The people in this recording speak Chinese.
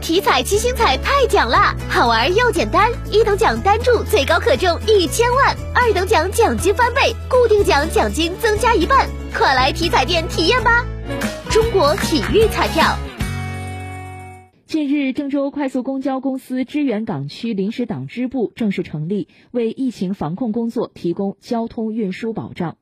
体彩七星彩太奖啦，好玩又简单，一等奖单注最高可中一千万，二等奖奖金翻倍，固定奖奖金增加一半，快来体彩店体验吧！中国体育彩票。近日，郑州快速公交公司支援港区临时党支部正式成立，为疫情防控工作提供交通运输保障。